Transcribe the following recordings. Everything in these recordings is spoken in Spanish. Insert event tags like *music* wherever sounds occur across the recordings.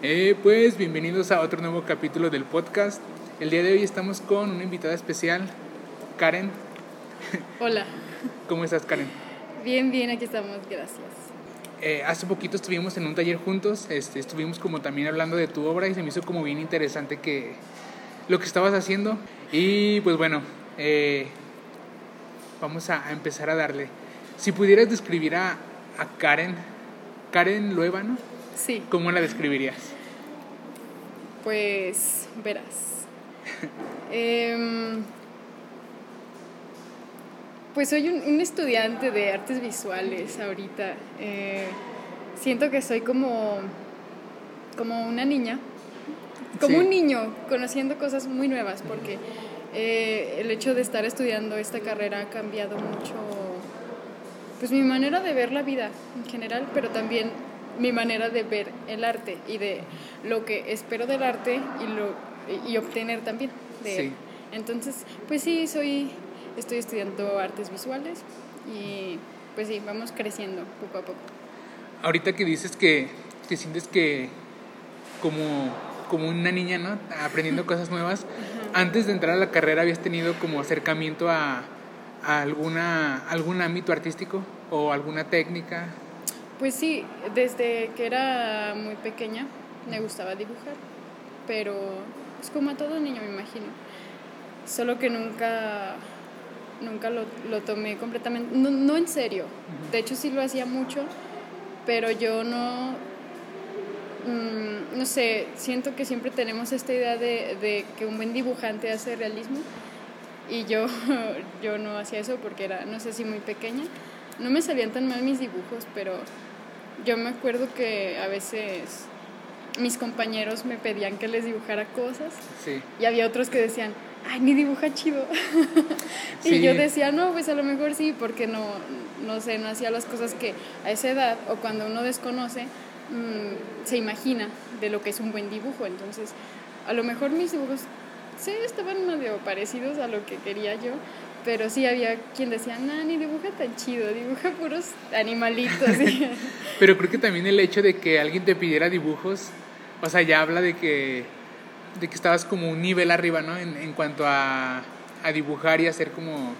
Eh, pues bienvenidos a otro nuevo capítulo del podcast. El día de hoy estamos con una invitada especial, Karen. Hola. ¿Cómo estás, Karen? Bien, bien, aquí estamos, gracias. Eh, hace poquito estuvimos en un taller juntos, este, estuvimos como también hablando de tu obra y se me hizo como bien interesante que lo que estabas haciendo. Y pues bueno, eh, vamos a, a empezar a darle. Si pudieras describir a, a Karen, Karen Luébano, Sí, ¿cómo la describirías? pues verás. *laughs* Em, pues soy un, un estudiante de artes visuales ahorita. Eh, siento que soy como, como una niña, como Sí. un niño, conociendo cosas muy nuevas, porque eh, el hecho de estar estudiando esta carrera ha cambiado mucho pues mi manera de ver la vida en general, pero también mi manera de ver el arte y de lo que espero del arte y lo y obtener también de Sí. él. Entonces, pues sí, soy estoy estudiando artes visuales y pues sí, vamos creciendo poco a poco. Ahorita que dices que te sientes que como, como una niña, ¿no? Aprendiendo cosas nuevas, antes de entrar a la carrera habías tenido como acercamiento a, a alguna, algún ámbito artístico o alguna técnica. Pues sí, desde que era muy pequeña me gustaba dibujar, pero es como a todo niño me imagino. Solo que nunca, nunca lo, lo tomé completamente, no, no en serio. De hecho sí lo hacía mucho, pero yo no, mm, no sé, siento que siempre tenemos esta idea de, de que un buen dibujante hace realismo y yo, *laughs* yo no hacía eso porque era, no sé si muy pequeña. No me salían tan mal mis dibujos, pero yo me acuerdo que a veces mis compañeros me pedían que les dibujara cosas Sí. y había otros que decían, ay, ni dibuja chido. Sí. *laughs* Y yo decía, no, pues a lo mejor sí, porque no, no sé, no hacía las cosas que a esa edad o cuando uno desconoce mm, se imagina de lo que es un buen dibujo. Entonces, a lo mejor mis dibujos sí estaban medio parecidos a lo que quería yo, pero sí había quien decía, no, ni dibuja tan chido, dibuja puros animalitos. *laughs* *laughs* Pero creo que también el hecho de que alguien te pidiera dibujos, o sea, ya habla de que, de que estabas como un nivel arriba, ¿no? En, en cuanto a, a dibujar y hacer como,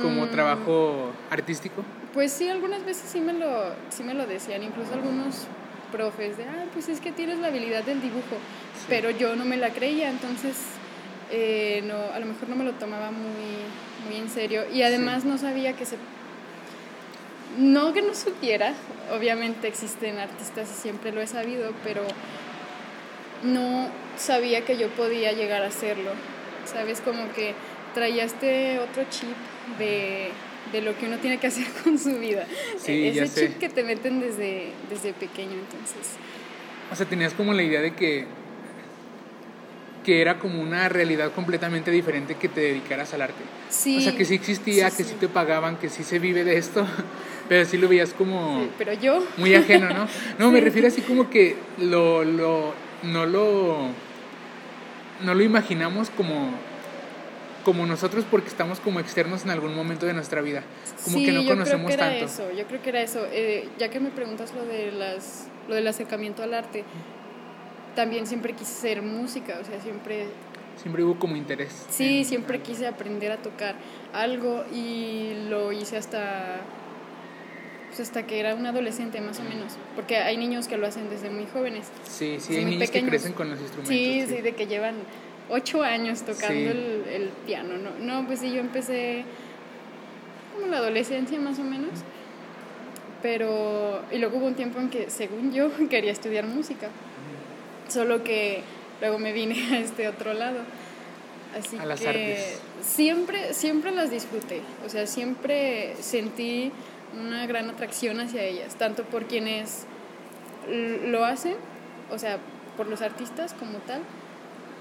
como Mm. trabajo artístico. Pues sí, algunas veces sí me lo, sí me lo decían, incluso algunos profes de, ah, pues es que tienes la habilidad del dibujo, pero yo no me la creía, entonces eh, no, a lo mejor no me lo tomaba muy, muy en serio y además no sabía que se... No que no supiera, obviamente existen artistas y siempre lo he sabido, pero no sabía que yo podía llegar a hacerlo, ¿sabes? Como que traía este otro chip de, de lo que uno tiene que hacer *laughs* con su vida. Sí, ya Ese sé. chip que te meten desde, desde pequeño, entonces. O sea, tenías como la idea de que, que era como una realidad completamente diferente que te dedicaras al arte. Sí. O sea, que sí existía, sí, que sí. te pagaban, que sí se vive de esto, *laughs* pero sí lo veías como Sí, pero yo, muy ajeno, ¿no? *laughs* No, me refiero así como que lo, lo, no lo, no lo imaginamos como, como nosotros porque estamos como externos en algún momento de nuestra vida. Como sí, que no yo creo conocemos que era tanto. eso, yo creo que era eso. Eh, ya que me preguntas lo, de las, lo del acercamiento al arte, también siempre quise ser música, o sea, siempre Siempre hubo como interés. Sí, en- siempre quise aprender a tocar algo y lo hice hasta pues hasta que era un adolescente más o menos, porque hay niños que lo hacen desde muy jóvenes. Sí, sí, hay niños pequeños. que crecen con los instrumentos. Sí, sí, de que llevan ocho años tocando Sí. el, el piano, ¿no? No, pues sí, yo empecé como la adolescencia más o menos, pero y luego hubo un tiempo en que, según yo, *laughs* quería estudiar música, solo que luego me vine *laughs* a este otro lado. Así A las que artes. siempre, siempre las disfruté, o sea, siempre sentí una gran atracción hacia ellas, tanto por quienes lo hacen, o sea, por los artistas como tal,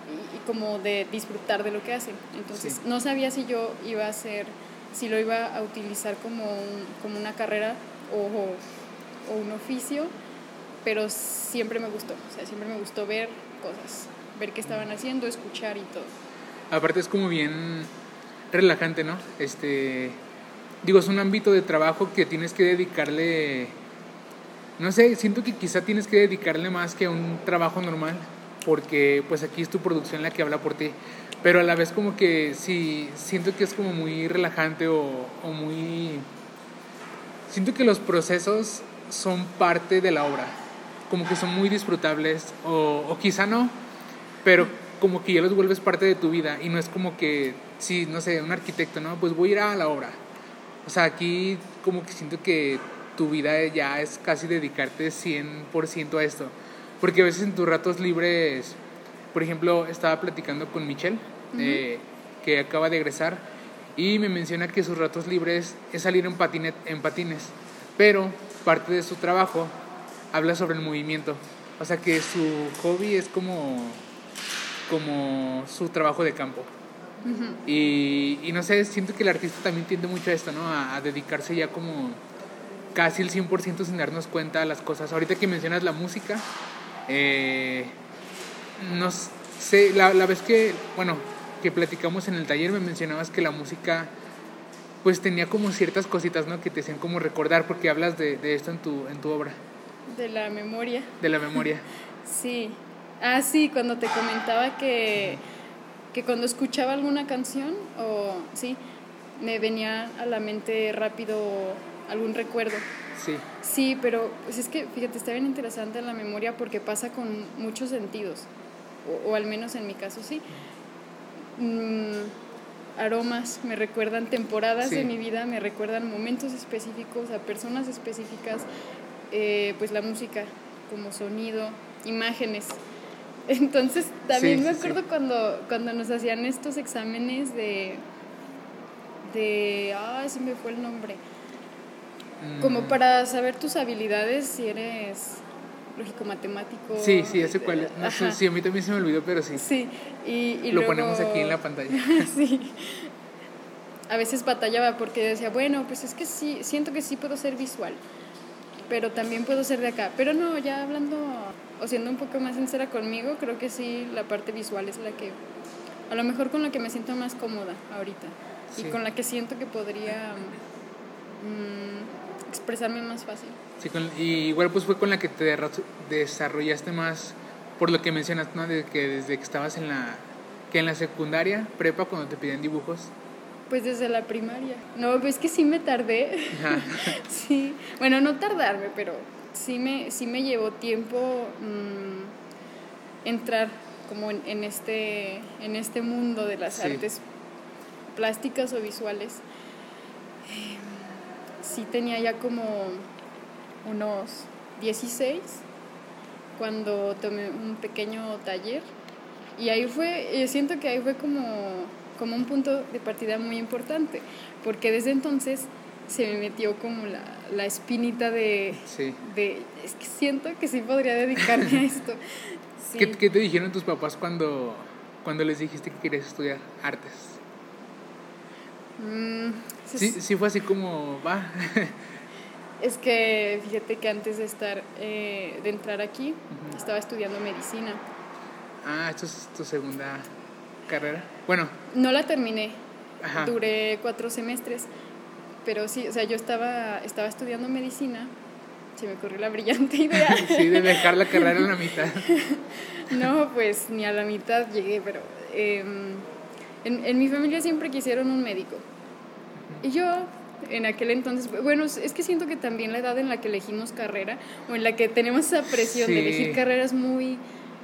y, y como de disfrutar de lo que hacen. Entonces, Sí. no sabía si yo iba a hacer, si lo iba a utilizar como, un- como una carrera o, o un oficio, pero siempre me gustó, o sea, siempre me gustó ver cosas, ver qué estaban haciendo, escuchar y todo. Aparte es como bien relajante, ¿no? Este, digo, es un ámbito de trabajo que tienes que dedicarle no sé, siento que quizá tienes que dedicarle más que a un trabajo normal, porque pues aquí es tu producción la que habla por ti. Pero a la vez como que sí, siento que es como muy relajante o, o muy... Siento que los procesos son parte de la obra, como que son muy disfrutables, o, o quizá no, pero como que ya los vuelves parte de tu vida y no es como que, sí, no sé, un arquitecto, ¿no? Pues voy a ir a la obra. O sea, aquí como que siento que tu vida ya es casi dedicarte 100% a esto. Porque a veces en tus ratos libres, por ejemplo, estaba platicando con Michelle, eh, que acaba de egresar, y me menciona que sus ratos libres es salir en, patinet, en patines, pero parte de su trabajo habla sobre el movimiento. O sea que su hobby es como, como su trabajo de campo. y, y, no sé, siento que el artista también tiende mucho a esto, ¿no? A, a dedicarse ya como casi el 100% sin darnos cuenta de las cosas. Ahorita que mencionas la música, eh, no sé, la, la vez que, bueno, que platicamos en el taller me mencionabas que la música pues tenía como ciertas cositas, ¿no? Que te hacían como recordar, porque hablas de, de esto en tu, en tu obra. De la memoria. De la memoria. *laughs* sí. Ah, sí, cuando te comentaba que, que cuando escuchaba alguna canción, o sí, me venía a la mente rápido algún recuerdo. Sí. Sí, pero pues es que, fíjate, está bien interesante la memoria porque pasa con muchos sentidos, o, o al menos en mi caso sí. Mm, aromas me recuerdan temporadas Sí. de mi vida, me recuerdan momentos específicos, a personas específicas, eh, pues la música como sonido, imágenes. *laughs* Entonces también Sí, me sí. acuerdo cuando, cuando nos hacían estos exámenes de, de, ah, se me fue el nombre, como Mm, para saber tus habilidades si eres lógico matemático. Sí, sí, ese cuál. No sé, sí, a mí también se me olvidó, pero sí. Sí, y, y Lo luego- ponemos aquí en la pantalla. *laughs* sí. A veces batallaba porque decía, bueno, pues es que sí, siento que sí puedo ser visual, pero también puedo ser de acá. Pero no, ya hablando o siendo un poco más sincera conmigo, creo que sí, la parte visual es la que, a lo mejor con la que me siento más cómoda ahorita Sí. y con la que siento que podría mm, expresarme más fácil. Sí, con- y igual pues fue con la que te desarrollaste más, por lo que mencionas, ¿no? De que desde que estabas en la, que en la secundaria, prepa, cuando te piden dibujos. Pues desde la primaria. No, pues es que sí me tardé. *laughs* Sí, bueno, no tardarme, pero sí me, sí me llevó tiempo mm, entrar como en, en este, en este mundo de las Sí. artes plásticas o visuales. Eh, Sí tenía ya como unos 16 cuando tomé un pequeño taller y ahí fue, yo siento que ahí fue como, como un punto de partida muy importante, porque desde entonces se me metió como la, la espinita de, Sí. de, es que siento que sí podría dedicarme a *laughs* esto. Sí. ¿Qué, qué te dijeron tus papás cuando, cuando les dijiste que querías estudiar artes? Mm, Sí, es- sí fue así como, va. *laughs* Es que fíjate que antes de estar, eh, de entrar aquí, estaba estudiando medicina. ah, esto es tu segunda carrera. Bueno, No la terminé, ajá. duré cuatro semestres, pero sí, o sea, yo estaba, estaba estudiando medicina, se me ocurrió la brillante idea. *laughs* Sí, de dejar la carrera en la mitad. *laughs* No, pues ni a la mitad llegué, pero em, en, en mi familia siempre quisieron un médico. Y yo, en aquel entonces, bueno, es que siento que también la edad en la que elegimos carrera o en la que tenemos esa presión Sí. de elegir carrera es muy,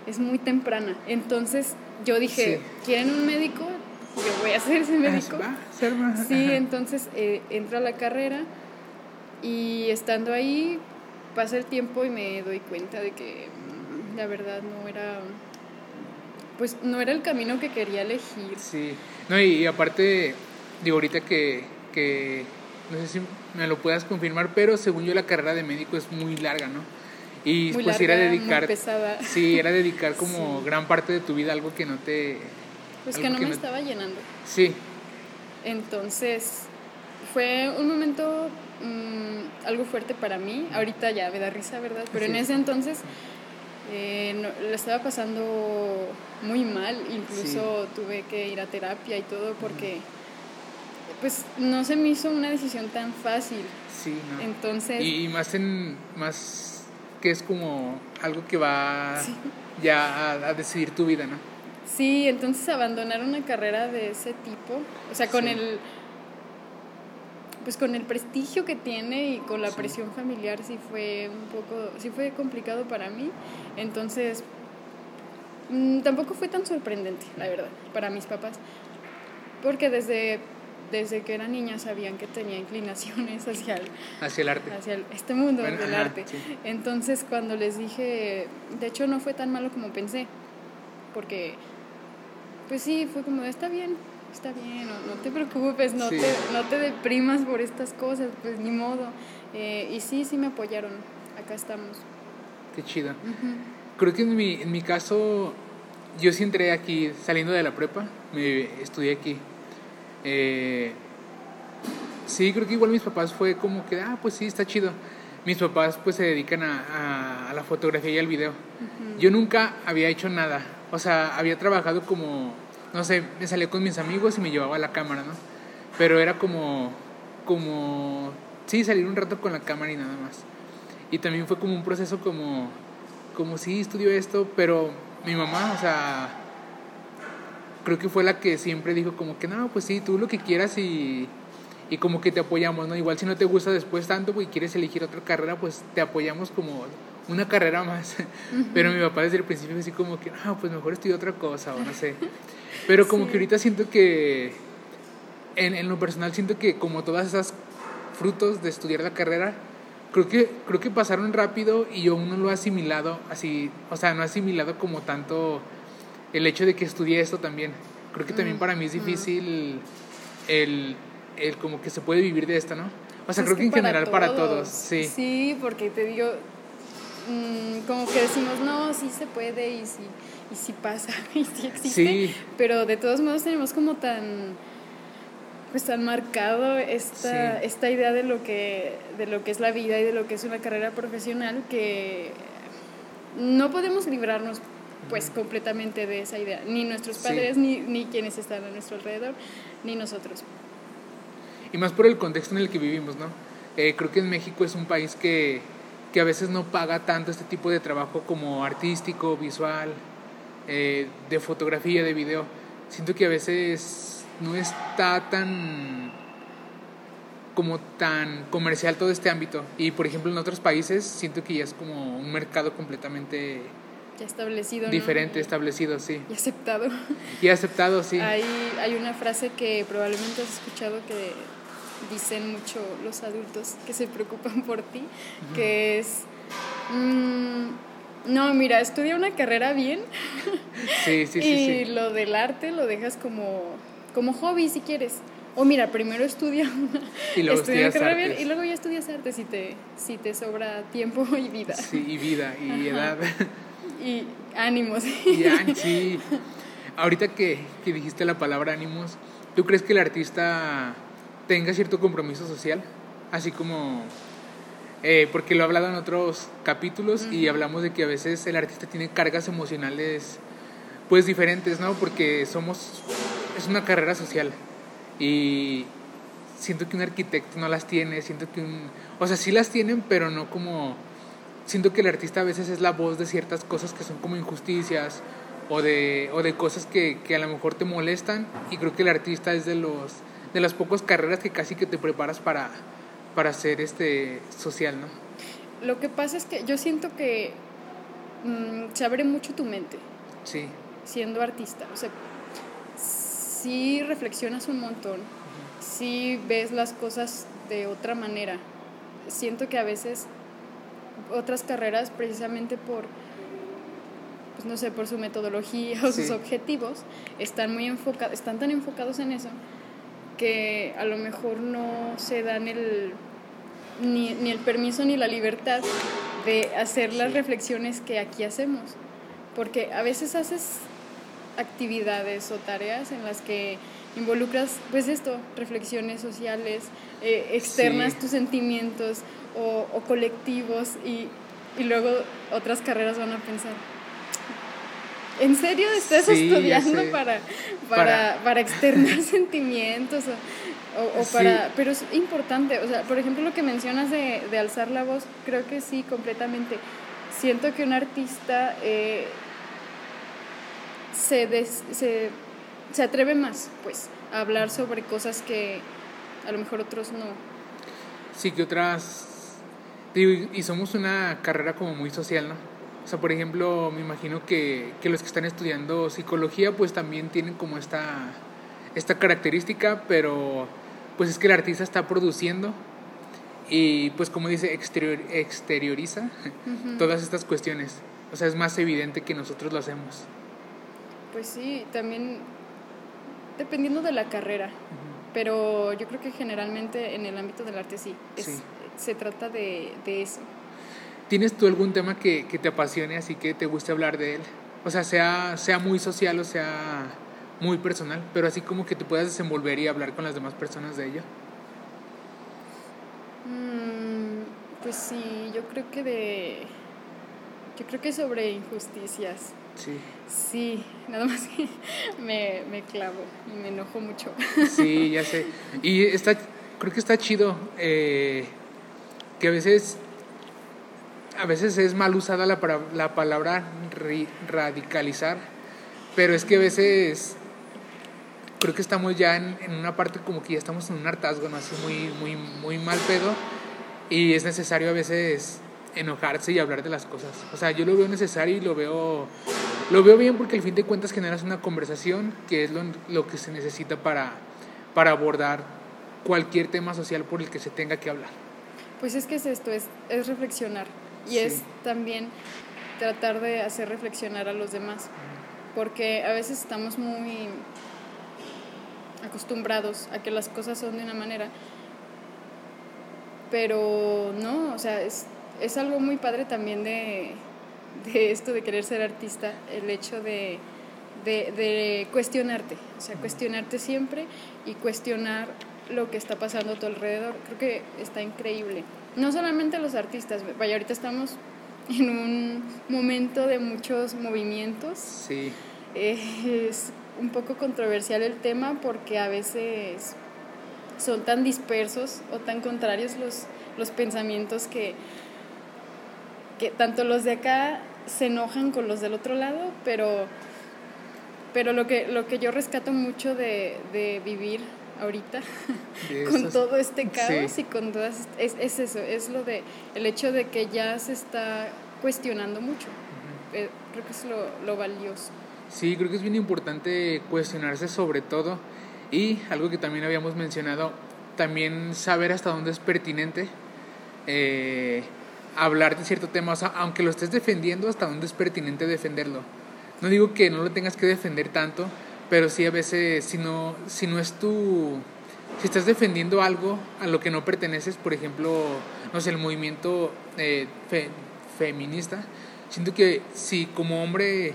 es muy temprana. Entonces yo dije, Sí. ¿quieren un médico? Yo voy a ser ese médico. Ser más. Sí, entonces eh, entro a la carrera y estando ahí pasa el tiempo y me doy cuenta de que mm, la verdad no era pues no era el camino que quería elegir. Sí, no, y, y aparte, digo, ahorita que, que, no sé si me lo puedas confirmar, pero según yo la carrera de médico es muy larga, ¿no? Y Muy pues larga, era muy dedicar, pesada. sí, era dedicar como *laughs* Sí. gran parte de tu vida a algo que no te, Pues que no que me no- estaba llenando. sí, Entonces fue un momento mm, algo fuerte para mí. Ahorita ya me da risa, ¿verdad? Pero en ese entonces eh, no- lo estaba pasando muy mal. Incluso tuve que ir a terapia y todo porque pues no se me hizo una decisión tan fácil. sí, no. Entonces, Y, y más en, más que es como algo que va ya a, decidir tu vida, ¿no? Sí, entonces abandonar una carrera de ese tipo, o sea, con el pues con el prestigio que tiene y con la presión familiar sí fue un poco, sí fue complicado para mí. Entonces, mm, tampoco fue tan sorprendente, la verdad, para mis papás. Porque desde, desde que era niña sabían que tenía inclinaciones hacia el, hacia el arte. Hacia este mundo del arte. Entonces, cuando les dije, de hecho no fue tan malo como pensé. Porque, pues sí, fue como, está bien, está bien, no, te preocupes, no, te, no te deprimas por estas cosas, pues ni modo. Eh, y sí, sí me apoyaron, acá estamos. Qué chido. Creo que en mi, en mi caso, yo sí entré aquí saliendo de la prepa, me estudié aquí. Eh, sí, creo que igual mis papás fue como que, ah, pues sí, está chido. Mis papás pues se dedican a, a, la fotografía y al video. Yo nunca había hecho nada, o sea, había trabajado como no sé, me salía con mis amigos y me llevaba la cámara, ¿no? Pero era como, como, sí, salir un rato con la cámara y nada más. Y también fue como un proceso como, como sí, estudió esto, pero mi mamá, o sea, creo que fue la que siempre dijo como que no, pues sí, tú lo que quieras y, y como que te apoyamos, ¿no? Igual si no te gusta después tanto y quieres elegir otra carrera, pues te apoyamos como una carrera más. Pero mi papá desde el principio así como que, no, pues mejor estudio otra cosa o no sé. Pero como que ahorita siento que, en, en, lo personal, siento que como todas esas frutos de estudiar la carrera, creo que, creo que pasaron rápido y yo uno lo ha asimilado así, o sea, no ha asimilado como tanto el hecho de que estudié esto también. Creo que también mm, para mí es mm. difícil el, el como que se puede vivir de esto, ¿no? O sea, pues creo que, en general para todos, sí. Sí, porque te digo, mm, como que decimos, no, sí se puede y sí y si pasa *laughs* y si existe, pero de todos modos tenemos como tan pues tan marcado esta, esta idea de lo que de lo que es la vida y de lo que es una carrera profesional que no podemos librarnos pues completamente de esa idea, ni nuestros padres, ni, ni quienes están a nuestro alrededor, ni nosotros. Y más por el contexto en el que vivimos, ¿no? Eh, creo que en México es un país que, que a veces no paga tanto este tipo de trabajo como artístico, visual, eh, de fotografía, de video, siento que a veces no está tan como tan comercial todo este ámbito. Y por ejemplo en otros países siento que ya es como un mercado completamente ya establecido. Diferente, establecido, sí. Y aceptado. Y aceptado, sí. Hay, hay una frase que probablemente has escuchado que dicen mucho los adultos que se preocupan por ti, que es... Mm, no, mira, estudia una carrera bien. *laughs* Sí, sí, sí. y lo del arte lo dejas como, como hobby si quieres. O mira, primero estudia una, y luego estudia carrera bien y luego ya estudias arte si te, si te sobra tiempo y vida. Sí, y vida, y edad. Y ánimos. Y *laughs* sí. Ahorita que, que dijiste la palabra ánimos, ¿tú crees que el artista tenga cierto compromiso social? Así como eh, porque lo he hablado en otros capítulos y hablamos de que a veces el artista tiene cargas emocionales pues diferentes, ¿no? Porque somos, es una carrera social y siento que un arquitecto no las tiene, siento que un, o sea, sí las tienen, pero no como, siento que el artista a veces es la voz de ciertas cosas que son como injusticias o de, o de cosas que, que a lo mejor te molestan y creo que el artista es de los, de las pocas carreras que casi que te preparas para para ser este social, ¿no? Lo que pasa es que yo siento que mm, se abre mucho tu mente. Sí. Siendo artista. O sea, sí reflexionas un montón, sí ves las cosas de otra manera. Siento que a veces otras carreras, precisamente por, pues no sé, por su metodología o sus objetivos, están muy enfocados, están tan enfocados en eso que a lo mejor no se dan el, ni, ni el permiso ni la libertad de hacer las reflexiones que aquí hacemos. Porque a veces haces actividades o tareas en las que involucras, pues esto, reflexiones sociales, eh, externas tus sentimientos o, o colectivos y, y, luego otras carreras van a pensar, ¿en serio estás estudiando para, para, para, externar *laughs* sentimientos O, para, Pero es importante, o sea, por ejemplo, lo que mencionas de, de alzar la voz, creo que sí, completamente. Siento que un artista eh, se, se, se atreve más, pues, a hablar sobre cosas que a lo mejor otros no. Sí, que otras... y somos una carrera como muy social, ¿no? O sea, por ejemplo, me imagino que, que los que están estudiando psicología, pues también tienen como esta, esta característica, pero pues es que el artista está produciendo y pues como dice, exterior, exterioriza todas estas cuestiones. O sea, es más evidente que nosotros lo hacemos. Pues sí, también dependiendo de la carrera, pero yo creo que generalmente en el ámbito del arte sí, se trata de, de, eso. ¿Tienes tú algún tema que, que, te apasione, así que te guste hablar de él? O sea, sea, sea muy social o sea muy personal, pero así como que te puedas desenvolver y hablar con las demás personas de ello. Mm, pues sí, yo creo que de... Yo creo que sobre injusticias. Sí. Sí, nada más que *laughs* me, me clavo y me enojo mucho. Sí, *laughs* ya sé. Y está, creo que está chido eh, que a veces, a veces es mal usada la, la palabra radicalizar, pero es que a veces creo que estamos ya en, en, una parte como que ya estamos en un hartazgo, ¿no? Así muy, muy, muy mal pedo. Y es necesario a veces enojarse y hablar de las cosas. O sea, yo lo veo necesario y lo veo, lo veo bien porque al fin de cuentas generas una conversación que es lo, lo que se necesita para, para abordar cualquier tema social por el que se tenga que hablar. Pues es que es esto, es, es reflexionar y es también tratar de hacer reflexionar a los demás, porque a veces estamos muy acostumbrados a que las cosas son de una manera, pero no, o sea, es, es algo muy padre también de, de, esto de querer ser artista, el hecho de, de, de, cuestionarte, o sea, cuestionarte siempre y cuestionar lo que está pasando a tu alrededor. Creo que está increíble. No solamente los artistas, vaya, ahorita estamos en un momento de muchos movimientos. Sí. es un poco controversial el tema porque a veces son tan dispersos o tan contrarios los, los pensamientos que, que tanto los de acá se enojan con los del otro lado, pero, pero lo, que, lo que yo rescato mucho de, de vivir ahorita *laughs* con todo este caos y con todas es, es, eso, es lo de el hecho de que ya se está cuestionando mucho. Eh, creo que es lo, lo valioso. Sí, creo que es bien importante cuestionarse sobre todo y algo que también habíamos mencionado, también saber hasta dónde es pertinente eh, hablar de cierto tema, o sea, aunque lo estés defendiendo, hasta dónde es pertinente defenderlo. No digo que no lo tengas que defender tanto, pero sí a veces si no, si no es tu... Si estás defendiendo algo a lo que no perteneces, por ejemplo, no sé, el movimiento eh, feminista, siento que si como hombre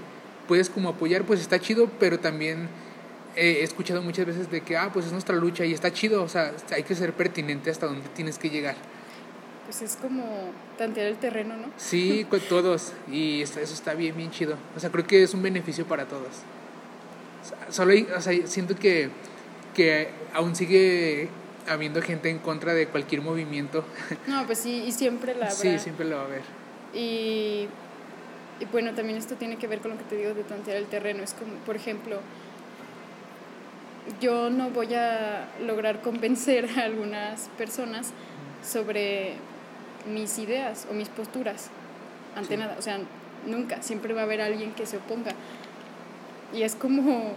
puedes como apoyar, pues está chido, pero también he escuchado muchas veces de que, ah, pues es nuestra lucha y está chido, o sea, hay que ser pertinente hasta donde tienes que llegar. Pues es como tantear el terreno, ¿no? Sí, con todos, y eso está bien, bien chido. O sea, creo que es un beneficio para todos. Solo o sea, siento que, que aún sigue habiendo gente en contra de cualquier movimiento. *laughs* No, pues sí, y siempre la habrá. Sí, siempre lo va a haber. Y y bueno, también esto tiene que ver con lo que te digo de tantear el terreno. Es como, por ejemplo, yo no voy a lograr convencer a algunas personas sobre mis ideas o mis posturas ante nada. O sea, nunca, siempre va a haber alguien que se oponga. Y es como,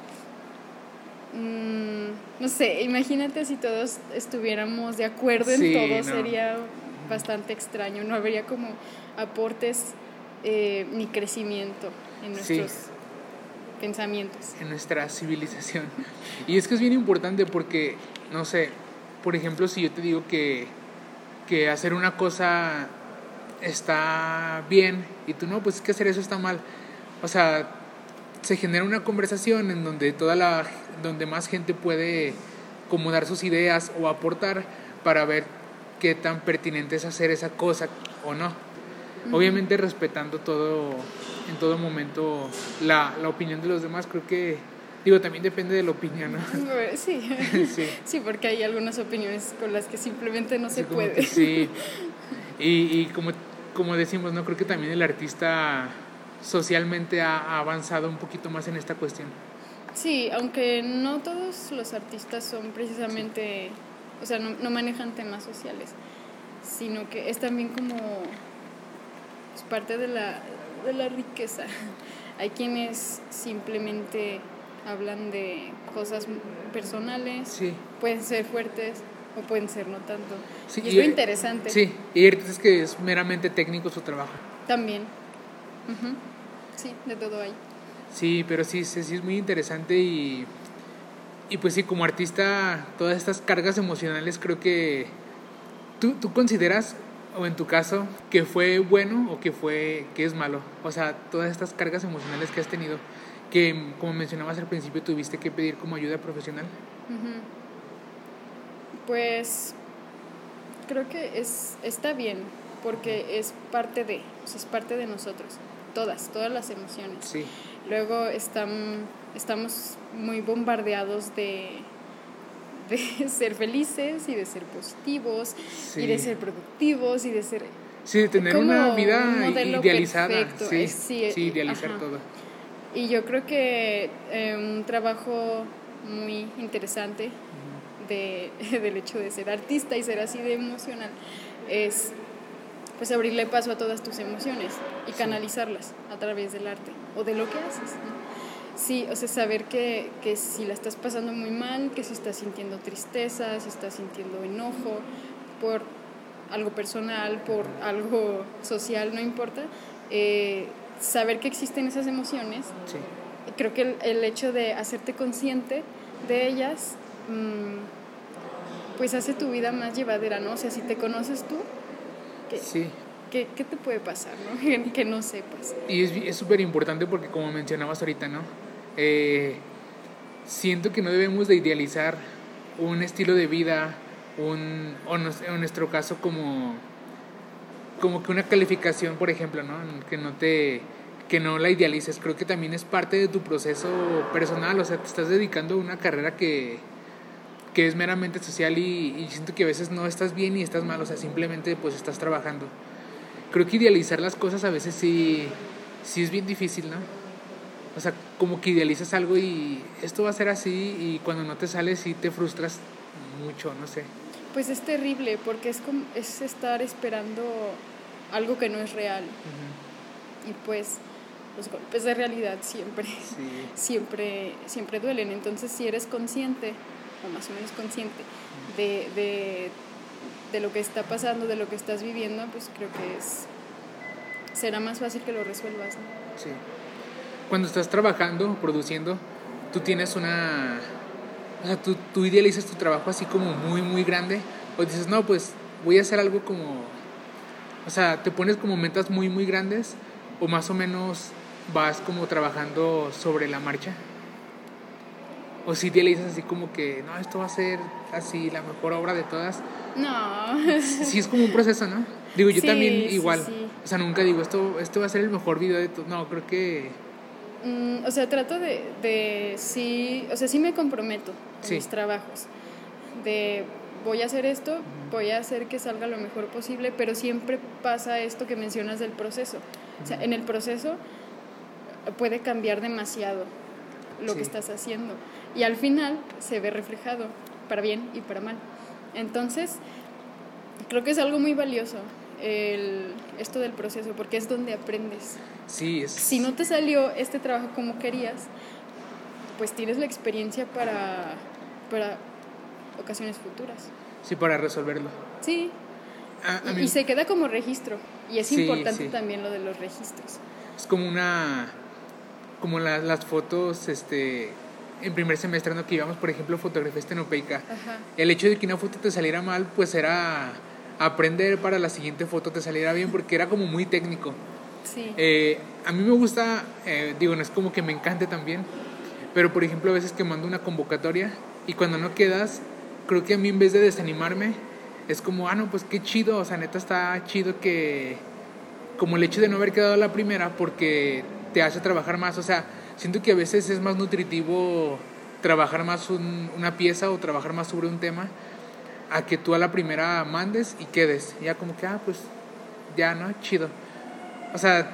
mm, no sé, imagínate si todos estuviéramos de acuerdo en todo, sería bastante extraño, no habría como aportes eh, ni crecimiento en nuestros pensamientos. En nuestra civilización. Y es que es bien importante porque, no sé, por ejemplo, si yo te digo que, que hacer una cosa está bien y tú no, pues es que hacer eso está mal. O sea, se genera una conversación en donde toda la donde más gente puede como dar sus ideas o aportar para ver qué tan pertinente es hacer esa cosa o no. Obviamente respetando todo, en todo momento, la, la, opinión de los demás. Creo que Digo, también depende de la opinión, ¿no? *laughs* Sí. *laughs* sí. sí, porque hay algunas opiniones con las que simplemente no se puede. sí. *laughs* Y, y como, como decimos, ¿no? Creo que también el artista socialmente ha avanzado un poquito más en esta cuestión. Sí, aunque no todos los artistas son precisamente, o sea, no, no, manejan temas sociales, sino que es también como es parte de la, de la riqueza. Hay quienes simplemente hablan de cosas personales, sí. pueden ser fuertes o pueden ser no tanto. Sí, y es muy interesante. Sí, y es que es meramente técnico su trabajo. También. Sí, de todo hay. Sí, pero sí, sí, es muy interesante y, y pues sí, como artista, todas estas cargas emocionales creo que tú, tú consideras, o en tu caso, que fue bueno o que fue que es malo. O sea, todas estas cargas emocionales que has tenido, que como mencionabas al principio, tuviste que pedir como ayuda profesional. Pues creo que es, está bien, porque es parte de, es parte de nosotros, todas, todas las emociones. Sí. Luego están, estamos muy bombardeados de, de *laughs* ser felices y de ser positivos y de ser productivos y de ser... Sí, de tener una vida idealizada. Sí, sí, idealizar todo. Y yo creo que eh, un trabajo muy interesante de, *laughs* del hecho de ser artista y ser así de emocional es pues abrirle paso a todas tus emociones y canalizarlas a través del arte o de lo que haces. Sí, o sea, saber que, que, si la estás pasando muy mal, que si estás sintiendo tristeza, si estás sintiendo enojo por algo personal, por algo social, no importa, eh, saber que existen esas emociones, sí. creo que el, el, hecho de hacerte consciente de ellas, mmm, pues hace tu vida más llevadera, ¿no? O sea, si te conoces tú, ¿qué, sí. ¿qué, qué te puede pasar, no? *laughs* que no sepas. Y es súper importante porque como mencionabas ahorita, ¿no? Eh, siento que no debemos de idealizar un estilo de vida, un, o en nuestro caso como, como que una calificación, por ejemplo, ¿no? que no te que no la idealices, creo que también es parte de tu proceso personal, o sea, te estás dedicando a una carrera que, que es meramente social y, siento que a veces no estás bien y estás mal, o sea, simplemente pues estás trabajando. Creo que idealizar las cosas a veces sí, sí es bien difícil, ¿no? O sea, como que idealizas algo y esto va a ser así y cuando no te sale sí te frustras mucho, no sé. Pues es terrible porque es, como, es estar esperando algo que no es real. Y pues los golpes de realidad siempre, sí. *laughs* siempre, siempre duelen. Entonces si eres consciente, o más o menos consciente, de, de, de lo que está pasando, de lo que estás viviendo, pues creo que es será más fácil que lo resuelvas. ¿no? Sí cuando estás trabajando, produciendo, tú tienes una... O sea, tú, tú idealizas tu trabajo así como muy, muy grande. O dices, no, pues voy a hacer algo como... O sea, te pones como metas muy, muy grandes. O más o menos vas como trabajando sobre la marcha. O si idealizas así como que, no, esto va a ser así la mejor obra de todas. No. Sí, es como un proceso, ¿no? Digo, yo Sí, también igual. sí. O sea, nunca digo, esto, esto va a ser el mejor video de todo. No, creo que Mm, o sea, trato de, de sí, o sea, sí me comprometo en Sí. mis trabajos. De voy a hacer esto, voy a hacer que salga lo mejor posible, pero siempre pasa esto que mencionas del proceso. O sea, en el proceso puede cambiar demasiado lo Sí. que estás haciendo y al final se ve reflejado para bien y para mal. Entonces, creo que es algo muy valioso el, esto del proceso porque es donde aprendes. sí, es... Si no te salió este trabajo como querías, pues tienes la experiencia para, para ocasiones futuras. Sí, para resolverlo. Sí, A- a y, y se queda como registro. Y es Sí, importante sí. también lo de los registros. es como una... Como la- las fotos, este... En primer semestre, ¿no? Que íbamos, por ejemplo, fotografía estenopeica. Ajá. El hecho de que una foto te saliera mal, pues era aprender para la siguiente foto te saliera bien, porque era como muy técnico. Sí. Eh, a mí me gusta, eh, digo, no es como que me encante también, pero por ejemplo a veces que mando una convocatoria y cuando no quedas, creo que a mí en vez de desanimarme, es como, ah, no, pues qué chido, o sea, neta está chido que, como el hecho de no haber quedado la primera porque te hace trabajar más, o sea, siento que a veces es más nutritivo trabajar más una pieza o trabajar más sobre un tema a que tú a la primera mandes y quedes. Ya como que, ah, pues ya, ¿no? Chido. O sea,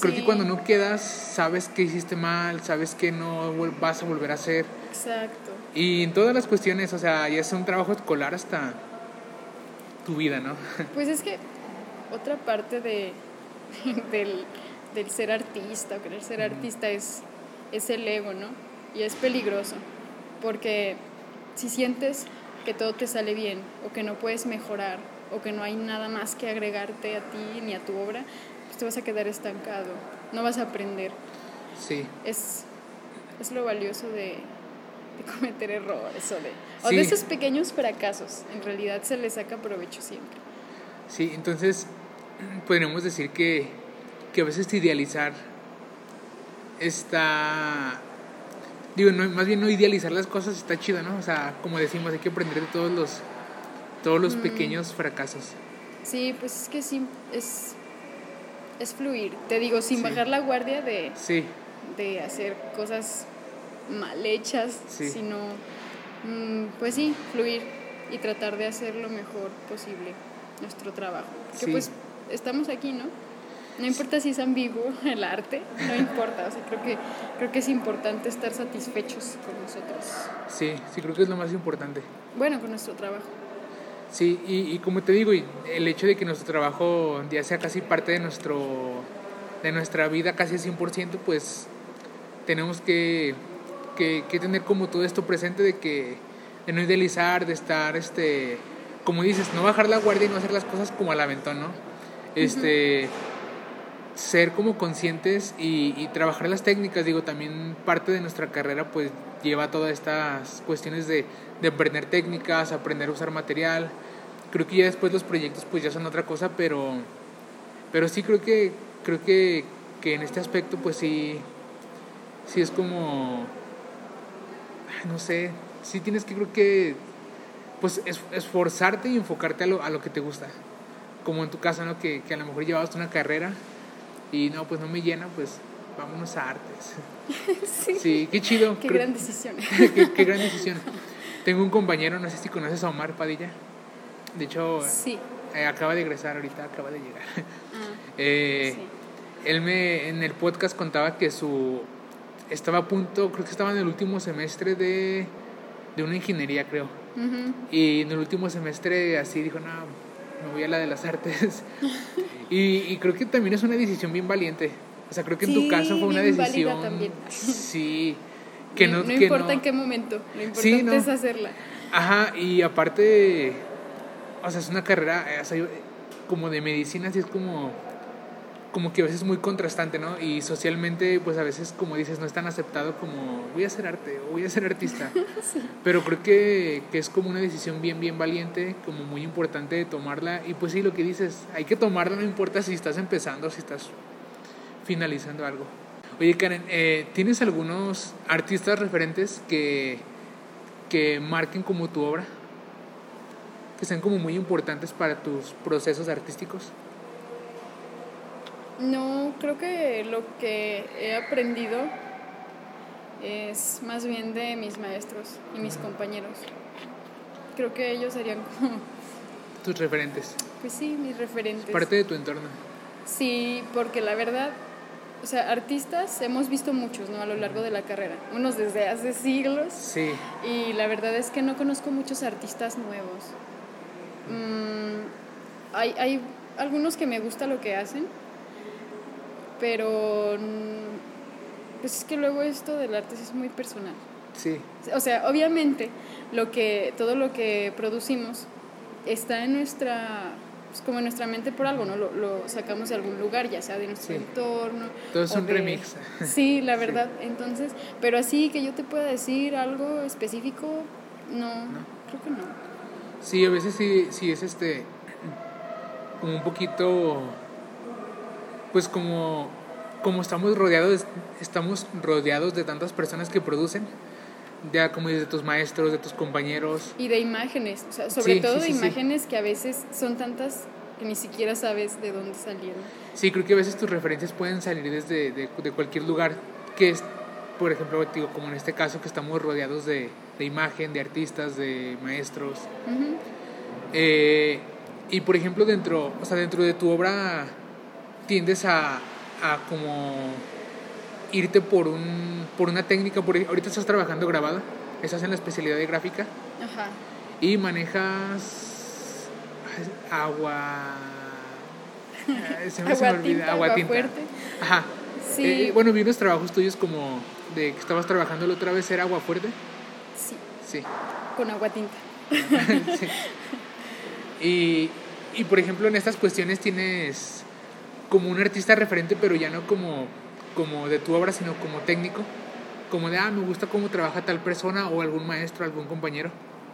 creo que cuando no quedas, sabes que hiciste mal, sabes que no vas a volver a hacer. Exacto. Y en todas las cuestiones, o sea, ya es un trabajo escolar hasta tu vida, ¿no? *laughs* Pues es que otra parte de, *laughs* del, del ser artista o querer ser artista es, es el ego, ¿no? Y es peligroso, porque si sientes que todo te sale bien o que no puedes mejorar o que no hay nada más que agregarte a ti ni a tu obra, pues te vas a quedar estancado, no vas a aprender. Sí. Es, es lo valioso de, cometer errores o de, o de esos pequeños fracasos. En realidad se les saca provecho siempre. Sí, entonces *clears throat* podríamos decir que, que a veces idealizar está digo, no, más bien no idealizar las cosas está chido, ¿no? O sea, como decimos, hay que aprender de todos los, todos los mm. pequeños fracasos. Sí, pues es que sí, es, es fluir. Te digo, sin bajar la guardia de, sí. de hacer cosas mal hechas, sino, mm, pues sí, fluir y tratar de hacer lo mejor posible nuestro trabajo. Que pues estamos aquí, ¿no? No importa si es ambiguo el arte, no importa. O sea, creo que, creo que es importante estar satisfechos con nosotros. Sí, sí, creo que es lo más importante. Bueno, con nuestro trabajo. Sí, y, y como te digo, el hecho de que nuestro trabajo ya sea casi parte de, nuestro, de nuestra vida, casi al 100%, pues tenemos que, que, que, tener como todo esto presente de que de no idealizar, de estar, este, como dices, no bajar la guardia y no hacer las cosas como al aventón, ¿no? Este ser como conscientes y, trabajar las técnicas, digo, también parte de nuestra carrera pues lleva todas estas cuestiones de, aprender técnicas, aprender a usar material. Creo que ya después los proyectos pues ya son otra cosa, pero, pero sí creo que, creo que, que en este aspecto pues sí, sí es como, no sé, sí tienes que creo que pues esforzarte y enfocarte a lo, a lo que te gusta. Como en tu caso, ¿no? Que a lo mejor llevabas una carrera y no, pues no me llena, pues vámonos a artes. *laughs* sí. sí. qué chido. Qué gran decisión. *laughs* qué, gran decisión. Tengo un compañero, no sé si conoces a Omar Padilla. De hecho, sí. Eh, acaba de egresar ahorita, acaba de llegar. Ah, *laughs* eh, Él me en el podcast contaba que su estaba a punto, creo que estaba en el último semestre de, de una ingeniería, creo. Y en el último semestre así dijo, no, me voy a la de las artes. *laughs* y, creo que también es una decisión bien valiente. O sea, creo que en tu caso fue una decisión. También. Sí. *laughs* Que no, no, importa en qué momento, lo importante es hacerla. Ajá, y aparte, o sea, es una carrera como de medicina, así es como como que a veces es muy contrastante, ¿no? Y socialmente, pues a veces, como dices, no es tan aceptado como voy a hacer arte o voy a ser artista. *laughs* Pero creo que, que, es como una decisión bien, bien valiente, como muy importante de tomarla. Y pues sí, lo que dices, hay que tomarla, no importa si estás empezando o si estás finalizando algo. Oye, Karen, eh, ¿tienes algunos artistas referentes que, que marquen como tu obra? Que sean como muy importantes para tus procesos artísticos. No, creo que lo que he aprendido es más bien de mis maestros y mis compañeros. Creo que ellos serían *laughs* como... Tus referentes. Pues sí, mis referentes. Parte de tu entorno. Sí, porque la verdad, o sea, artistas hemos visto muchos, ¿no? A lo largo de la carrera, unos desde hace siglos. Sí. Y la verdad es que no conozco muchos artistas nuevos. Mm, hay, hay algunos que me gusta lo que hacen, pero pues es que luego esto del arte es muy personal. Sí. O sea, obviamente lo que todo lo que producimos está en nuestra pues como en nuestra mente por algo, ¿no? Lo, lo, sacamos de algún lugar, ya sea de nuestro entorno. Todo es un remix. Sí, la *laughs* verdad. Entonces, pero así que yo te pueda decir algo específico, no, creo que no. Sí, a veces sí, sí es este, como un poquito pues como, como estamos rodeados, estamos rodeados de tantas personas que producen, ya como de tus maestros, de tus compañeros. Y de imágenes, o sea, sobre todo de imágenes que a veces son tantas que ni siquiera sabes de dónde salieron. Sí, creo que a veces tus referencias pueden salir desde de, cualquier lugar que es, por ejemplo, digo, como en este caso que estamos rodeados de, de imagen, de artistas, de maestros. Eh, y por ejemplo, dentro, o sea, dentro de tu obra tiendes a, a como irte por un por una técnica, por, ahorita estás trabajando grabada, estás en la especialidad de gráfica Ajá. y manejas agua se me, se me Agua olvida, tinta, agua agua tinta. fuerte. Ajá. Sí. Eh, bueno, vi unos trabajos tuyos como de que estabas trabajando la otra vez, ¿era agua fuerte? Sí, Sí. con agua tinta. *laughs* Sí. Y, y por ejemplo, en estas cuestiones tienes como un artista referente, pero ya no como, como de tu obra, sino como técnico. Como de, ah, me gusta cómo trabaja tal persona o algún maestro, algún compañero.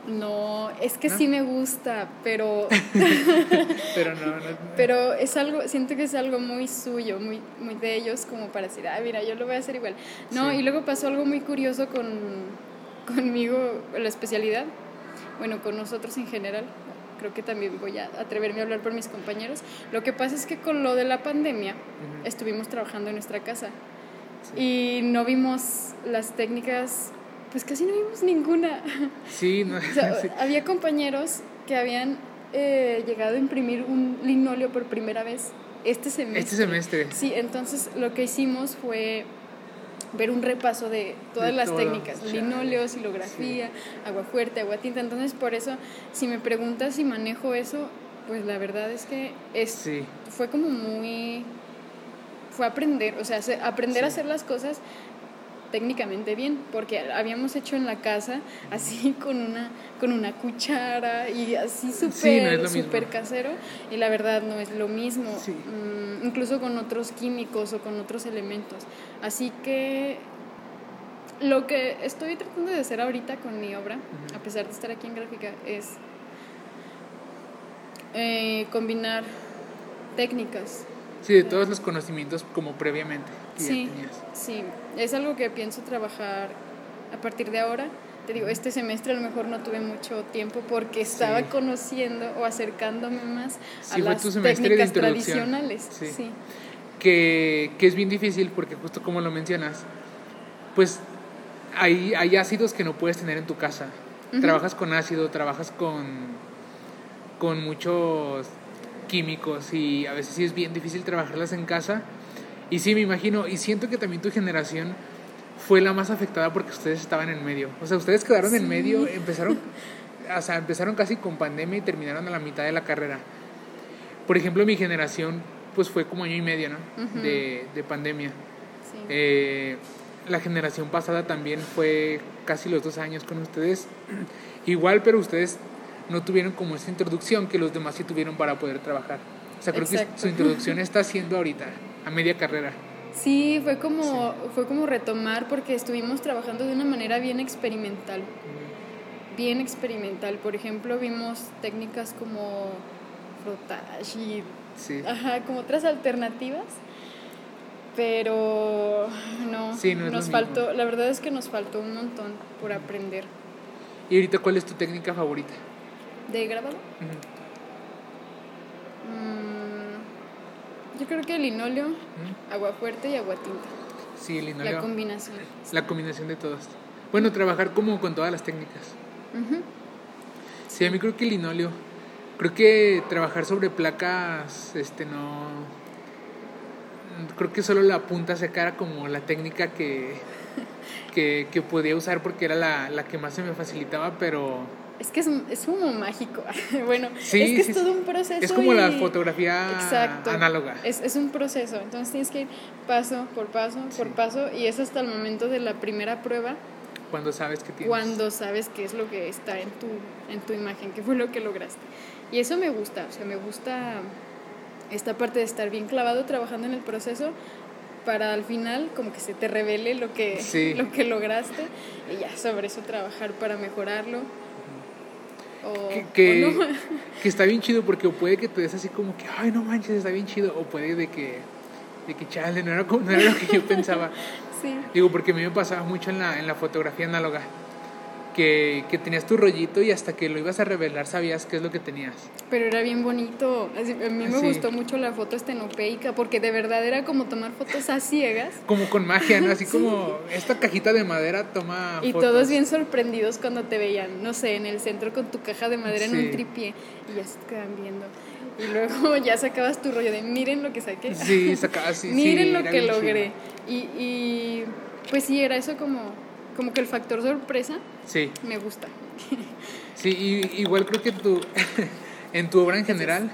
No, es que ¿No? sí me gusta, pero, *laughs* Pero no, no. *laughs* pero es algo, siento que es algo muy suyo, muy, muy de ellos, como para decir, ah, mira, yo lo voy a hacer igual. No, Sí. y luego pasó algo muy curioso con, conmigo, la especialidad, bueno, con nosotros en general. Creo que también voy a atreverme a hablar por mis compañeros. Lo que pasa es que con lo de la pandemia estuvimos trabajando en nuestra casa y no vimos las técnicas, pues casi no vimos ninguna. Sí, no, *laughs* O *laughs* sea, sí. había compañeros que habían eh, llegado a imprimir un linóleo por primera vez este semestre. Este semestre. Sí, entonces lo que hicimos fue ver un repaso de todas De las técnicas, linóleo, silografía, agua fuerte, agua tinta. Entonces por eso, si me preguntas si manejo eso, pues la verdad es que es, Sí. fue como muy... Fue aprender, o sea, se- aprender a hacer las cosas técnicamente bien, porque habíamos hecho en la casa así *laughs* con una con una cuchara y así Sí, no súper mismo. súper casero y la verdad no es lo mismo, Sí. Mm, incluso con otros químicos o con otros elementos. Así que lo que estoy tratando de hacer ahorita con mi obra, Ujú. a pesar de estar aquí en gráfica, es eh, combinar técnicas. Sí, de todos los conocimientos como previamente que ya Sí, tenías. sí, es algo que pienso trabajar a partir de ahora. Te digo, este semestre a lo mejor no tuve mucho tiempo porque estaba Sí. conociendo o acercándome más a Sí, las técnicas tradicionales. Sí. Sí. que, que es bien difícil porque justo como lo mencionas, pues hay, hay ácidos que no puedes tener en tu casa. Trabajas con ácido, trabajas con, con muchos químicos y a veces sí es bien difícil trabajarlas en casa. Y sí, me imagino, y siento que también tu generación fue la más afectada porque ustedes estaban en medio. O sea, ustedes quedaron en medio, *laughs* empezaron, o sea, empezaron casi con pandemia y terminaron a la mitad de la carrera. Por ejemplo, mi generación pues fue como año y medio, ¿no? De, de pandemia. sí. Eh, la generación pasada también fue casi los dos años con ustedes. *clears throat* Igual, pero ustedes no tuvieron como esa introducción que los demás sí tuvieron para poder trabajar. O sea, creo Exacto. que su introducción está siendo ahorita, a media carrera. Sí, fue como, fue como retomar porque estuvimos trabajando de una manera bien experimental. Bien experimental. Por ejemplo, vimos técnicas como frotage y Sí. ajá, como otras alternativas. Pero no, Sí, no nos mismo. faltó, la verdad es que nos faltó un montón por aprender. ¿Y ahorita cuál es tu técnica favorita? ¿De grabado? Mm, yo creo que linóleo, Ujú. agua fuerte y agua tinta. Sí, el La linóleo. combinación. La combinación de todas. Bueno, trabajar como con todas las técnicas. Sí, a mí creo que el linóleo. Creo que trabajar sobre placas, este, no. Creo que solo la punta seca era como la técnica que, que, que podía usar porque era la, la que más se me facilitaba, pero Es que es, es como mágico. *laughs* bueno, Sí, es que sí, es todo un proceso. es como la y- fotografía Exacto. análoga. Es, es un proceso. Entonces tienes que ir paso por paso por paso y es hasta el momento de la primera prueba Cuando sabes que tienes. cuando sabes qué es lo que está en tu, en tu imagen, qué fue lo que lograste. Y eso me gusta, o sea, me gusta esta parte de estar bien clavado trabajando en el proceso para al final como que se te revele lo que, Sí. *laughs* lo que lograste y ya sobre eso trabajar para mejorarlo. O, que, que, o no. que está bien chido porque puede que te des así como que, ay, no manches, está bien chido. O puede de que, de que chale, no era, como- no era lo que yo pensaba. *laughs* sí. Digo, porque a mí me pasaba mucho en la, en la fotografía análoga, que, que tenías tu rollito y hasta que lo ibas a revelar sabías qué es lo que tenías. Pero era bien bonito. A mí me Sí. gustó mucho la foto estenopeica porque de verdad era como tomar fotos a ciegas Como con magia, ¿no? Así *laughs* como esta cajita de madera toma y fotos. todos bien sorprendidos cuando te veían, no sé, en el centro con tu caja de madera en Sí. un tripié y ya se te quedan viendo. Y luego *laughs* ya sacabas tu rollo de miren lo que saqué. Sí, sacaba así. *laughs* miren sí, lo que logré. Y, y pues sí, era eso como, como que el factor sorpresa. Sí. me gusta. *laughs* Sí, y, igual creo que tú, *laughs* en tu obra en general,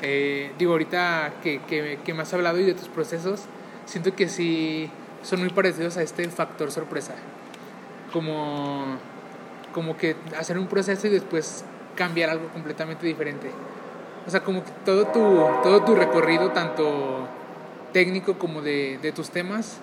eh, digo, ahorita que, que, que me has hablado y de tus procesos, siento que sí son muy parecidos a este factor sorpresa. Como, como que hacer un proceso y después cambiar algo completamente diferente. O sea, como que todo tu, todo tu recorrido, tanto técnico como de, de tus temas,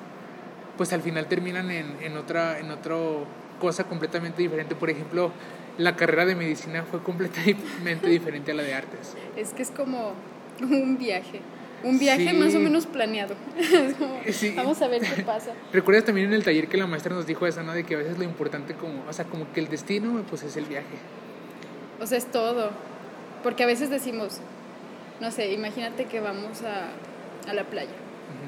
pues al final terminan en, en otra en otro cosa completamente diferente. Por ejemplo, la carrera de medicina fue completamente *laughs* diferente a la de artes. Es que es como un viaje. Un viaje Sí. más o menos planeado. *laughs* Es como, Sí. Vamos a ver qué *laughs* pasa. ¿Recuerdas también en el taller que la maestra nos dijo eso, ¿no? De que a veces lo importante como, o sea, como que el destino, pues es el viaje. O sea, es todo. Porque a veces decimos, no sé, imagínate que vamos a, a la playa.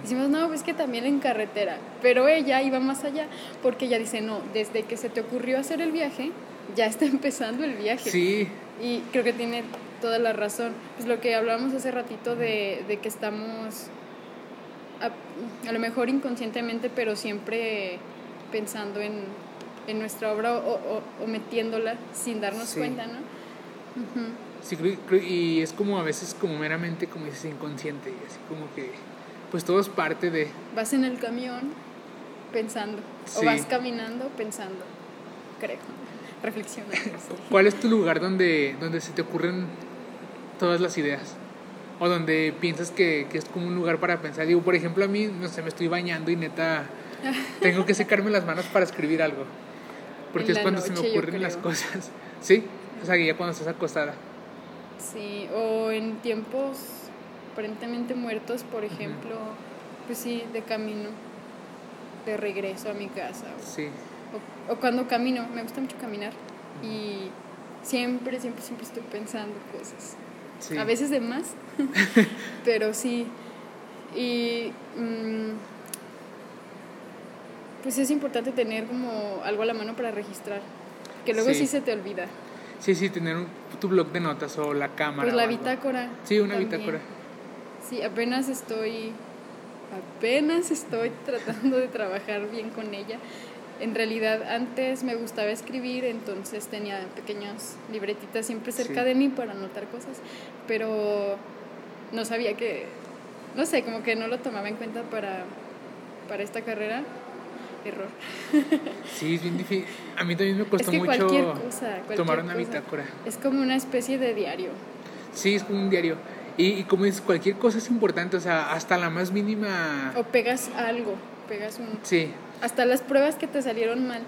Decimos, no, pues que también en carretera. Pero ella iba más allá, porque ella dice, no, desde que se te ocurrió hacer el viaje, ya está *laughs* empezando el viaje. Sí, Y creo que tiene toda la razón. Pues lo que hablábamos hace ratito de, de que estamos, a, a lo mejor inconscientemente, pero siempre pensando en, en nuestra obra o, o- o metiéndola sin darnos Sí. cuenta, ¿no? Ujú. sí, creo- creo- y es como a veces como meramente, como dices, inconsciente, así como que, pues todo es parte de... Vas en el camión pensando, Sí. o vas caminando pensando, creo, reflexionando. *laughs* ¿Cuál es tu lugar donde, donde se te ocurren todas las ideas? O donde piensas que, que es como un lugar para pensar. Digo, por ejemplo, a mí, no sé, me estoy bañando y neta, *laughs* tengo que secarme las manos para escribir algo. Porque es cuando se me noche, ocurren las cosas. *laughs* ¿Sí? O sea, ya cuando estás acostada. Sí, o en tiempos aparentemente muertos, por ejemplo, pues sí, de camino, de regreso a mi casa. Sí. O, o cuando camino, me gusta mucho caminar y siempre, siempre, siempre estoy pensando cosas. sí. A veces de más, *laughs* pero sí. Y mm, pues es importante tener como algo a la mano para registrar, que luego Sí. sí, se te olvida. Sí, sí, tener un- tu blog de notas o la cámara. Pues o la bitácora. Sí, una también. bitácora. Sí, apenas estoy, apenas estoy *laughs* tratando de trabajar bien con ella. En realidad antes me gustaba escribir, entonces tenía pequeñas libretitas siempre cerca Sí. de mí para anotar cosas, pero no sabía que, no sé, como que no lo tomaba en cuenta para, para esta carrera. Error. *laughs* Sí, es bien difícil. A mí también me Es costó que mucho cualquier cosa, cualquier tomar una cosa. bitácora. Es como una especie de diario. Sí, es como un diario. Y, y como dices, cualquier cosa es importante, o sea, hasta la más mínima... O pegas algo, pegas un, Sí, hasta las pruebas que te salieron mal.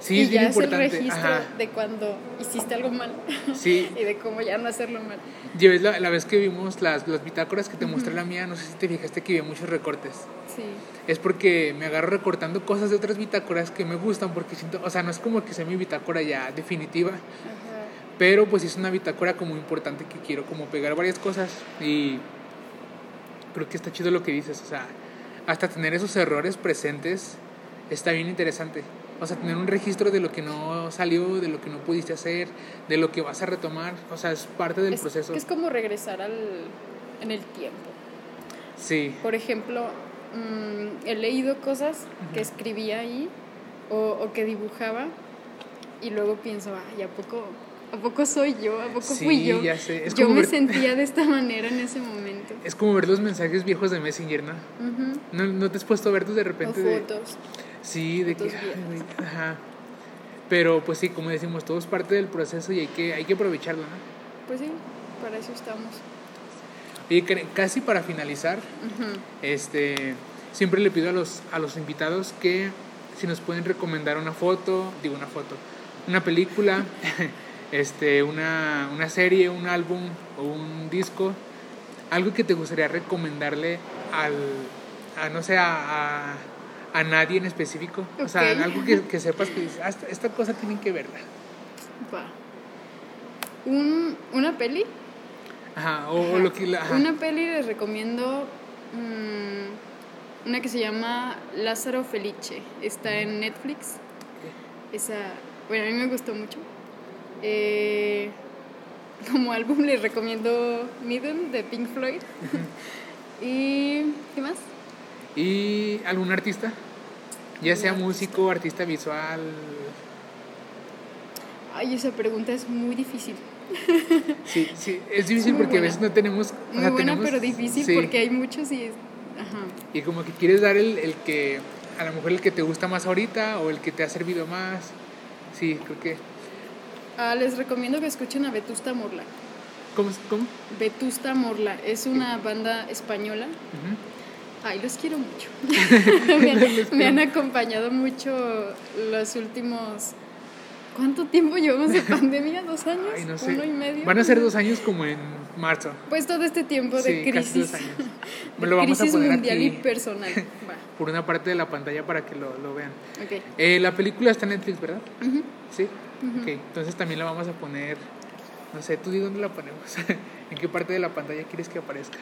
sí, y es bien ya importante. es el registro Ajá. de cuando hiciste algo mal Sí, *laughs* y de cómo ya no hacerlo mal. lleves la, la vez que vimos las, las bitácoras que te mostré la mía, no sé si te fijaste que había muchos recortes. Sí, Es porque me agarro recortando cosas de otras bitácoras que me gustan, porque siento, o sea, no es como que sea mi bitácora ya definitiva, ajá. Pero pues es una bitácora como importante que quiero como pegar varias cosas y creo que está chido lo que dices, o sea, hasta tener esos errores presentes está bien interesante. O sea, tener un registro de lo que no salió, de lo que no pudiste hacer, de lo que vas a retomar, o sea, es parte del es, proceso. es como regresar al, en el tiempo. Sí, Por ejemplo, mm, he leído cosas que escribía ahí o, o que dibujaba y luego pienso, ay, ¿a poco, ¿a poco soy yo? ¿A poco Sí, fui yo? ya sé. Es yo me ver- sentía de esta manera en ese momento. es como ver los mensajes viejos de Messenger, ¿no? Ujú. ¿No, no te has puesto a ver tú de O repente? de- fotos. Sí, de que... Fotos ay, viejas. güey, Ajá. Pero pues sí, como decimos, todo es parte del proceso y hay que, hay que aprovecharlo, ¿no? Pues sí, para eso estamos. Karen, casi para finalizar, Ujú. este, siempre le pido a los, a los invitados que si nos pueden recomendar una foto, digo una foto, una película, *laughs* este, una, una serie, un álbum o un disco, algo que te gustaría recomendarle al, a, no sé, a, a- a nadie en específico. O sea, algo que, que sepas que dices, "Ah, esta, esta cosa tienen que verla. Va. Un, una peli. Ajá, o, o Ajá. lo que... la- ajá. Una peli les recomiendo. mm, una que se llama Lázaro Felice. Está en Netflix. Esa. Bueno, a mí me gustó mucho. Eh, como álbum les recomiendo Middle de Pink Floyd. *laughs* y. ¿Qué más? ¿Y algún artista? Ya sea músico, artista visual. Ay, esa pregunta es muy difícil. *laughs* Sí, sí, es difícil porque a veces no tenemos... o Muy sea, buena, tenemos- pero difícil sí, porque hay muchos y es. Ajá. Y como que quieres dar el, el que... A lo mejor el que te gusta más ahorita o el que te ha servido más. Sí, creo que... Ah, les recomiendo que escuchen a Vetusta Morla. ¿Cómo? cómo? Vetusta Morla es una banda española. Ay, los quiero mucho. *laughs* me, han, me han acompañado mucho los últimos. ¿Cuánto tiempo llevamos de *laughs* pandemia? ¿Dos años? Ay, no sé. ¿Uno y medio? Van a ser dos años como en marzo. Pues todo este tiempo de Sí, casi crisis. dos años. *laughs* de Lo vamos a crisis poner mundial aquí y personal. Por una parte de la pantalla para que lo, lo vean. ok. Eh, la película está en Netflix, ¿verdad? Sí. Ok, entonces también la vamos a poner. No sé, tú di dónde la ponemos. *laughs* ¿En qué parte de la pantalla quieres que aparezca?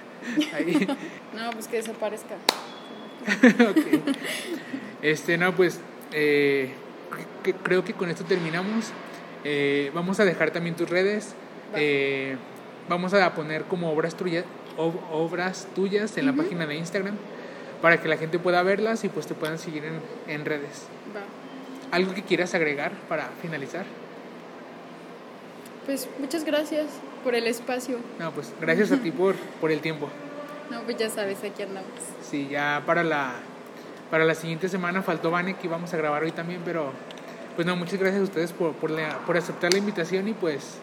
*laughs* Ahí. *laughs* No, pues que desaparezca. ok. Este, no, pues eh, que- creo que con esto terminamos. Eh, vamos a dejar también tus redes. Va. Eh, vamos a poner como obras tuyas, ob- obras tuyas en la página de Instagram para que la gente pueda verlas y pues te puedan seguir en, en redes. Va. ¿Algo que quieras agregar para finalizar? Pues muchas gracias por el espacio. No, pues gracias a ti *laughs* por, por el tiempo. No, pues ya sabes, aquí andamos. Sí, ya para la, para la siguiente semana faltó Vane que íbamos a grabar hoy también, pero pues no, muchas gracias a ustedes por, por, la- por aceptar la invitación y pues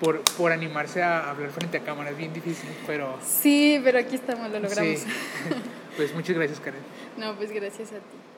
por, por animarse a hablar frente a cámara. Es bien difícil, pero Sí, pero aquí estamos, lo logramos. sí. *laughs* Pues muchas gracias, Karen. No, pues gracias a ti.